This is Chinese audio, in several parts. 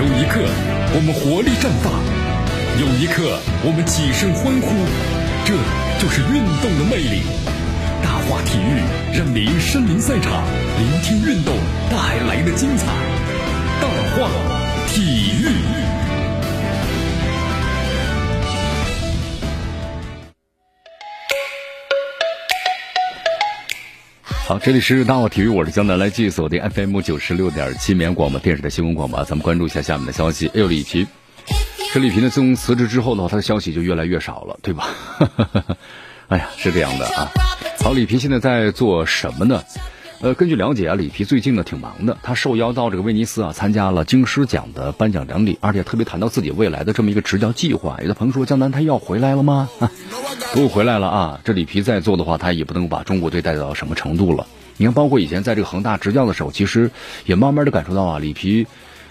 有一刻我们活力绽放，有一刻我们起身欢呼，这就是运动的魅力。大话体育让您身临赛场，聆听运动带来的精彩。大话体育。好，这里是大话体育，我是江南，来继续锁定 FM 九十六点七绵广播电视台新闻广播，咱们关注一下下面的消息。哎呦，李平，这李平呢，自从辞职之后的话，他的消息就越来越少了，对吧？哎呀，是这样的啊。好，李平现在在做什么呢？呃，根据了解啊，李皮最近呢挺忙的，他受邀到这个威尼斯啊，参加了京师奖的颁奖典礼，而且特别谈到自己未来的这么一个执教计划。有的朋友说，江南他要回来了吗？不回来了啊！这里皮再做的话，他也不能把中国队带到什么程度了。你看，包括以前在这个恒大执教的时候，其实也慢慢的感受到啊，里皮，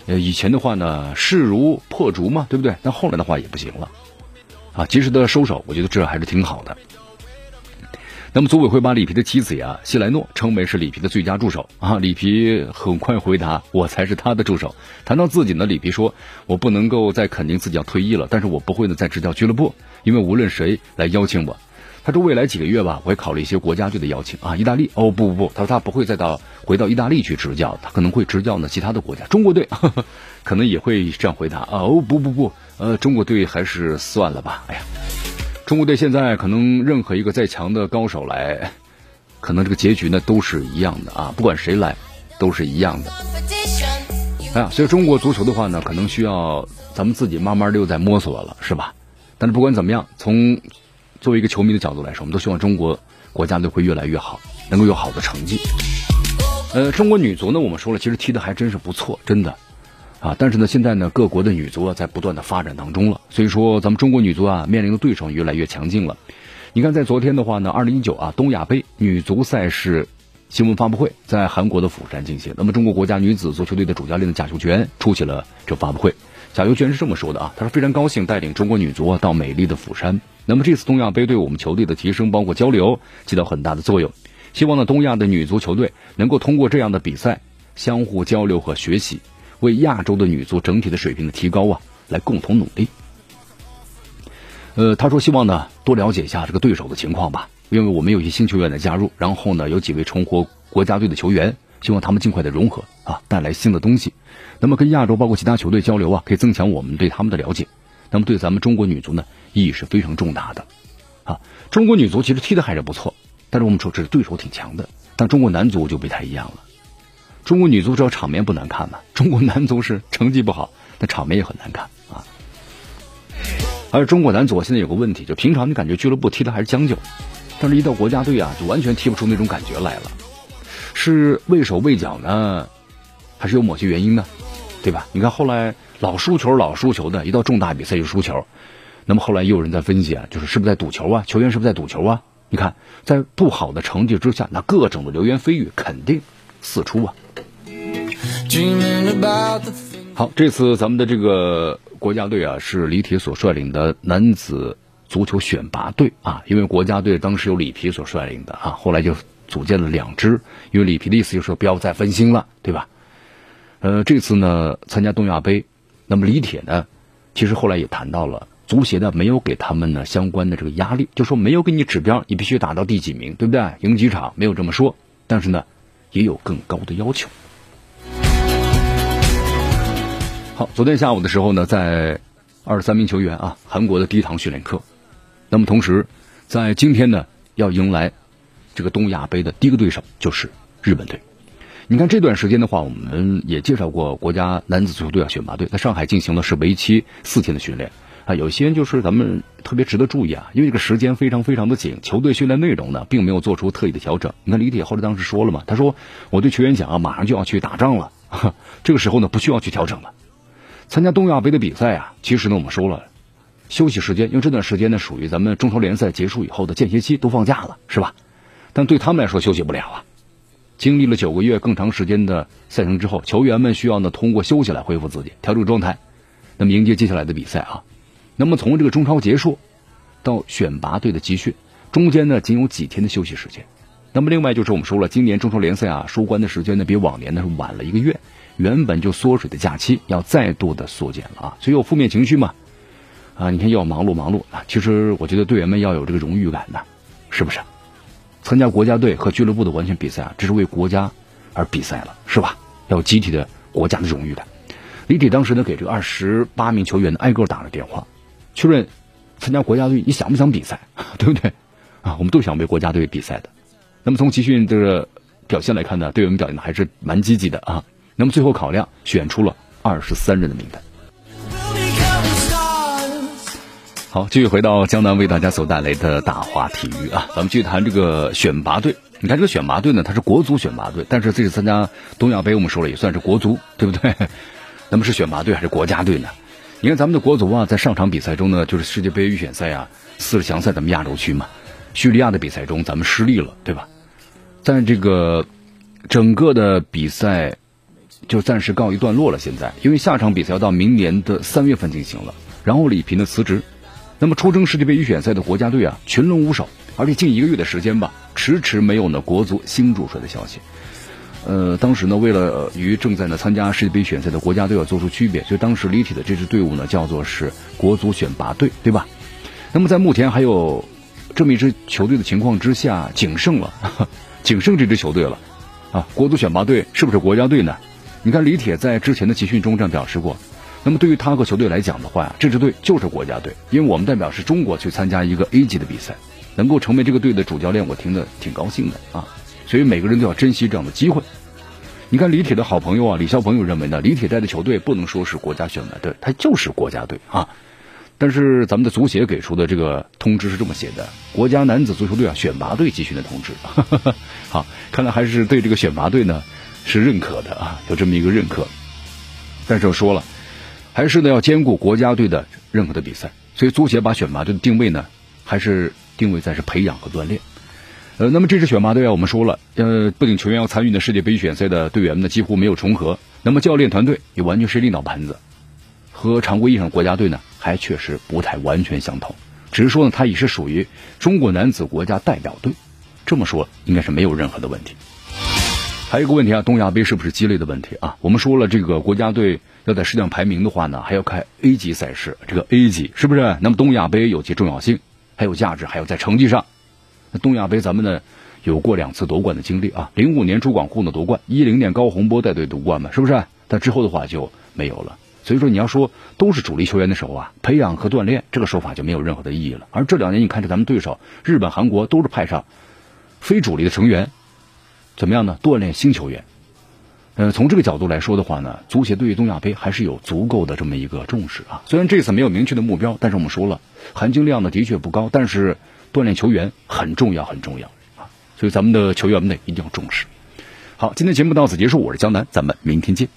呃，以前的话呢势如破竹嘛，对不对？但后来的话也不行了，啊，及时的收手，我觉得这还是挺好的。那么组委会把里皮的妻子呀希莱诺称为是里皮的最佳助手啊，里皮很快回答我才是他的助手。谈到自己呢，里皮说我不能够再肯定自己要退役了，但是我不会呢再执教俱乐部。因为无论谁来邀请我，他说未来几个月吧，我会考虑一些国家队的邀请啊。意大利哦不不不，他说他不会再到回到意大利去执教，他可能会执教呢其他的国家。中国队 可能也会这样回答啊。哦不不不，呃中国队还是算了吧。哎呀，中国队现在可能任何一个再强的高手来，可能这个结局呢都是一样的啊，不管谁来都是一样的。哎呀，所以中国足球的话呢，可能需要咱们自己慢慢的又在摸索了，是吧？但是不管怎么样，从作为一个球迷的角度来说，我们都希望中国国家队会越来越好，能够有好的成绩。呃，中国女足呢，我们说了，其实踢的还真是不错，真的啊。但是呢，现在呢，各国的女足啊，在不断的发展当中了。所以说，咱们中国女足啊，面临的对手越来越强劲了。你看，在昨天的话呢，二零一九啊东亚杯女足赛事新闻发布会，在韩国的釜山进行。那么，中国国家女子足球队的主教练的贾秀全出席了这发布会。贾秀全是这么说的啊，他说非常高兴带领中国女足到美丽的釜山。那么这次东亚杯对我们球队的提升，包括交流，起到很大的作用。希望呢东亚的女足球队能够通过这样的比赛，相互交流和学习，为亚洲的女足整体的水平的提高啊，来共同努力。呃，他说希望呢多了解一下这个对手的情况吧，因为我们有一些新球员的加入，然后呢有几位重获国家队的球员，希望他们尽快的融合啊，带来新的东西。那么跟亚洲包括其他球队交流啊，可以增强我们对他们的了解。那么对咱们中国女足呢，意义是非常重大的。啊，中国女足其实踢的还是不错，但是我们说这对手挺强的。但中国男足就不太一样了。中国女足只要场面不难看嘛，中国男足是成绩不好，那场面也很难看啊。而中国男足现在有个问题，就平常你感觉俱乐部踢的还是将就，但是一到国家队啊，就完全踢不出那种感觉来了。是畏手畏脚呢，还是有某些原因呢？对吧？你看后来老输球老输球的，一到重大比赛就输球。那么后来也有人在分析啊，就是是不是在赌球啊？球员是不是在赌球啊？你看在不好的成绩之下，那各种的流言蜚语肯定四出啊。好，这次咱们的这个国家队啊，是李铁所率领的男子足球选拔队啊。因为国家队当时由李皮所率领的啊，后来就组建了两支。因为李皮的意思就是说不要再分心了，对吧？呃，这次呢参加东亚杯，那么李铁呢，其实后来也谈到了足协呢没有给他们呢相关的这个压力，就说没有给你指标，你必须打到第几名，对不对？赢几场没有这么说，但是呢也有更高的要求。好，昨天下午的时候呢，在二十三名球员啊，韩国的第一堂训练课，那么同时在今天呢要迎来这个东亚杯的第一个对手就是日本队。你看这段时间的话，我们也介绍过国家男子足球队啊选拔队在上海进行的是为期四天的训练啊。有些就是咱们特别值得注意啊，因为这个时间非常非常的紧，球队训练内容呢并没有做出特意的调整。你看李铁后来当时说了嘛，他说我对球员讲啊，马上就要去打仗了，这个时候呢不需要去调整了。参加东亚杯的比赛啊，其实呢我们说了，休息时间，因为这段时间呢属于咱们中超联赛结束以后的间歇期，都放假了，是吧？但对他们来说休息不了啊。经历了九个月更长时间的赛程之后，球员们需要呢通过休息来恢复自己，调整状态，那么迎接接下来的比赛啊。那么从这个中超结束到选拔队的集训，中间呢仅有几天的休息时间。那么另外就是我们说了，今年中超联赛啊收官的时间呢比往年呢是晚了一个月，原本就缩水的假期要再度的缩减了啊，所以有负面情绪嘛？啊，你看要忙碌忙碌啊，其实我觉得队员们要有这个荣誉感的，是不是？参加国家队和俱乐部的完全比赛啊，这是为国家而比赛了，是吧？要有集体的国家的荣誉感。李铁当时呢，给这个二十八名球员呢挨个打了电话，确认参加国家队你想不想比赛，对不对？啊，我们都想为国家队比赛的。那么从集训这个表现来看呢，队员们表现的还是蛮积极的啊。那么最后考量选出了二十三人的名单。好，继续回到江南为大家所带来的大话体育啊，咱们继续谈这个选拔队。你看这个选拔队呢，它是国足选拔队，但是这次参加东亚杯，我们说了也算是国足，对不对？那么是选拔队还是国家队呢？你看咱们的国足啊，在上场比赛中呢，就是世界杯预选赛啊，四十强赛咱们亚洲区嘛。叙利亚的比赛中，咱们失利了，对吧？在这个整个的比赛就暂时告一段落了。现在，因为下场比赛要到明年的三月份进行了。然后李平的辞职，那么出征世界杯预选赛的国家队啊，群龙无首，而且近一个月的时间吧，迟迟没有呢国足新主帅的消息。呃，当时呢，为了与正在呢参加世界杯选赛的国家队要做出区别，所以当时李铁的这支队伍呢叫做是国足选拔队，对吧？那么在目前还有。这么一支球队的情况之下，仅剩了仅剩这支球队了啊！国足选拔队是不是国家队呢？你看李铁在之前的集训中这样表示过。那么对于他和球队来讲的话，这支队就是国家队，因为我们代表是中国去参加一个 A 级的比赛，能够成为这个队的主教练，我听得挺高兴的啊！所以每个人都要珍惜这样的机会。你看李铁的好朋友啊，李霄鹏友认为呢，李铁带的球队不能说是国家选拔队，他就是国家队啊。但是咱们的足协给出的这个通知是这么写的：国家男子足球队啊选拔队集训的通知。好，看来还是对这个选拔队呢是认可的啊，有这么一个认可。但是我说了，还是呢要兼顾国家队的任何的比赛，所以足协把选拔队的定位呢还是定位在是培养和锻炼。呃，那么这支选拔队啊，我们说了，呃，不仅球员要参与的世界杯预选赛的队员呢几乎没有重合，那么教练团队也完全是另倒盘子。和常规意义上国家队呢，还确实不太完全相同。只是说呢，他也是属于中国男子国家代表队，这么说应该是没有任何的问题。还有一个问题啊，东亚杯是不是鸡肋的问题啊？我们说了，这个国家队要在世项排名的话呢，还要看 A 级赛事，这个 A 级是不是？那么东亚杯有其重要性，还有价值，还有在成绩上。那东亚杯咱们呢有过两次夺冠的经历啊，零五年朱广沪呢夺冠，一零年高洪波带队夺冠嘛，是不是？但之后的话就没有了。所以说，你要说都是主力球员的时候啊，培养和锻炼这个说法就没有任何的意义了。而这两年，你看着咱们对手日本、韩国都是派上非主力的成员，怎么样呢？锻炼新球员。呃，从这个角度来说的话呢，足协对于东亚杯还是有足够的这么一个重视啊。虽然这次没有明确的目标，但是我们说了，含金量呢的确不高，但是锻炼球员很重要，很重要啊。所以咱们的球员们呢一定要重视。好，今天节目到此结束，我是江南，咱们明天见。